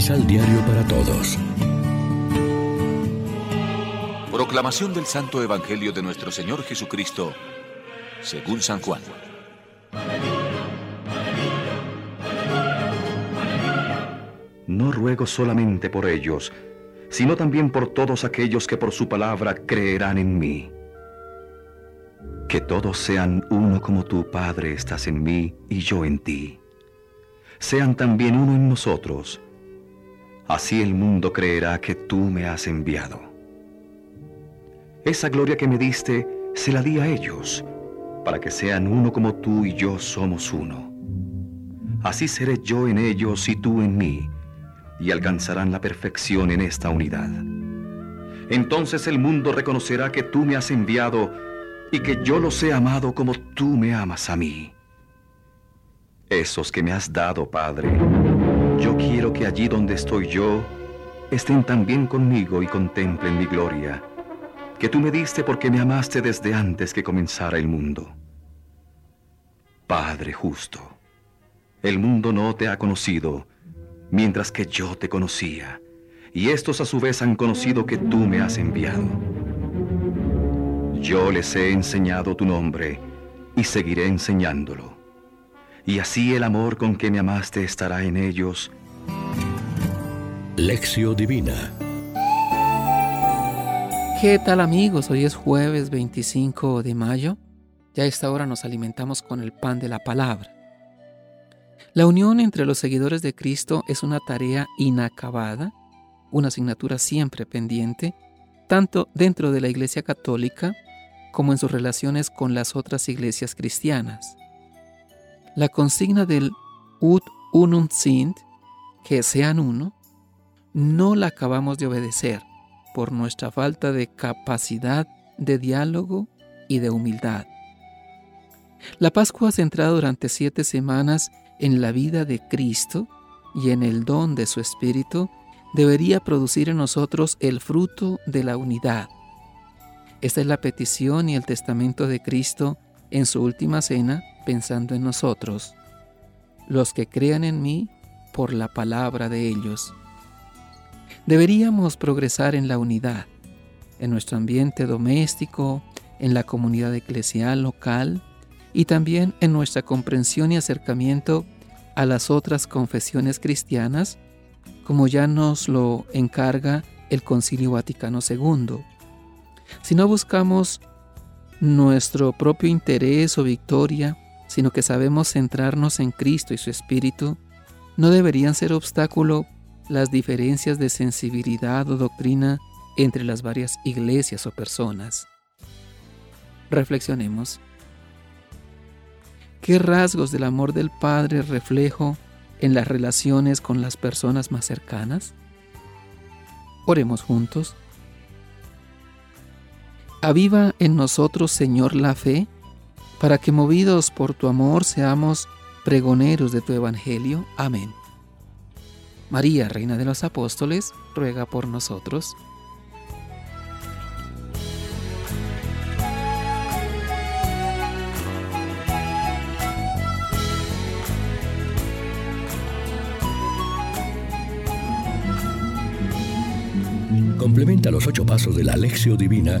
Misal Diario para Todos. Proclamación del Santo Evangelio de nuestro Señor Jesucristo, según San Juan. No ruego solamente por ellos, sino también por todos aquellos que por su palabra creerán en mí. Que todos sean uno como tu Padre estás en mí y yo en ti. Sean también uno en nosotros. Así el mundo creerá que tú me has enviado. Esa gloria que me diste, se la di a ellos, para que sean uno como tú y yo somos uno. Así seré yo en ellos y tú en mí y alcanzarán la perfección en esta unidad. Entonces el mundo reconocerá que tú me has enviado y que yo los he amado como tú me amas a mí. Esos que me has dado, Padre, yo quiero que allí donde estoy yo, estén también conmigo y contemplen mi gloria, que tú me diste porque me amaste desde antes que comenzara el mundo. Padre justo, el mundo no te ha conocido, mientras que yo te conocía, y estos a su vez han conocido que tú me has enviado. Yo les he enseñado tu nombre, y seguiré enseñándolo. Y así el amor con que me amaste estará en ellos. Lección Divina ¿Qué tal amigos? Hoy es jueves 25 de mayo. Ya a esta hora nos alimentamos con el pan de la palabra. La unión entre los seguidores de Cristo es una tarea inacabada, una asignatura siempre pendiente, tanto dentro de la Iglesia Católica como en sus relaciones con las otras iglesias cristianas. La consigna del Ut unum sint, que sean uno, no la acabamos de obedecer por nuestra falta de capacidad de diálogo y de humildad. La Pascua centrada durante siete semanas en la vida de Cristo y en el don de su Espíritu, debería producir en nosotros el fruto de la unidad. Esta es la petición y el testamento de Cristo en su última cena, pensando en nosotros, los que crean en mí por la palabra de ellos. Deberíamos progresar en la unidad, en nuestro ambiente doméstico, en la comunidad eclesial local, y también en nuestra comprensión y acercamiento a las otras confesiones cristianas, como ya nos lo encarga el Concilio Vaticano II. Si no buscamos nuestro propio interés o victoria, sino que sabemos centrarnos en Cristo y su Espíritu, no deberían ser obstáculo las diferencias de sensibilidad o doctrina entre las varias iglesias o personas. Reflexionemos. ¿Qué rasgos del amor del Padre reflejo en las relaciones con las personas más cercanas? Oremos juntos. Aviva en nosotros, Señor, la fe, para que movidos por tu amor seamos pregoneros de tu Evangelio. Amén. María, Reina de los Apóstoles, ruega por nosotros. Complementa los ocho pasos de la Alexio Divina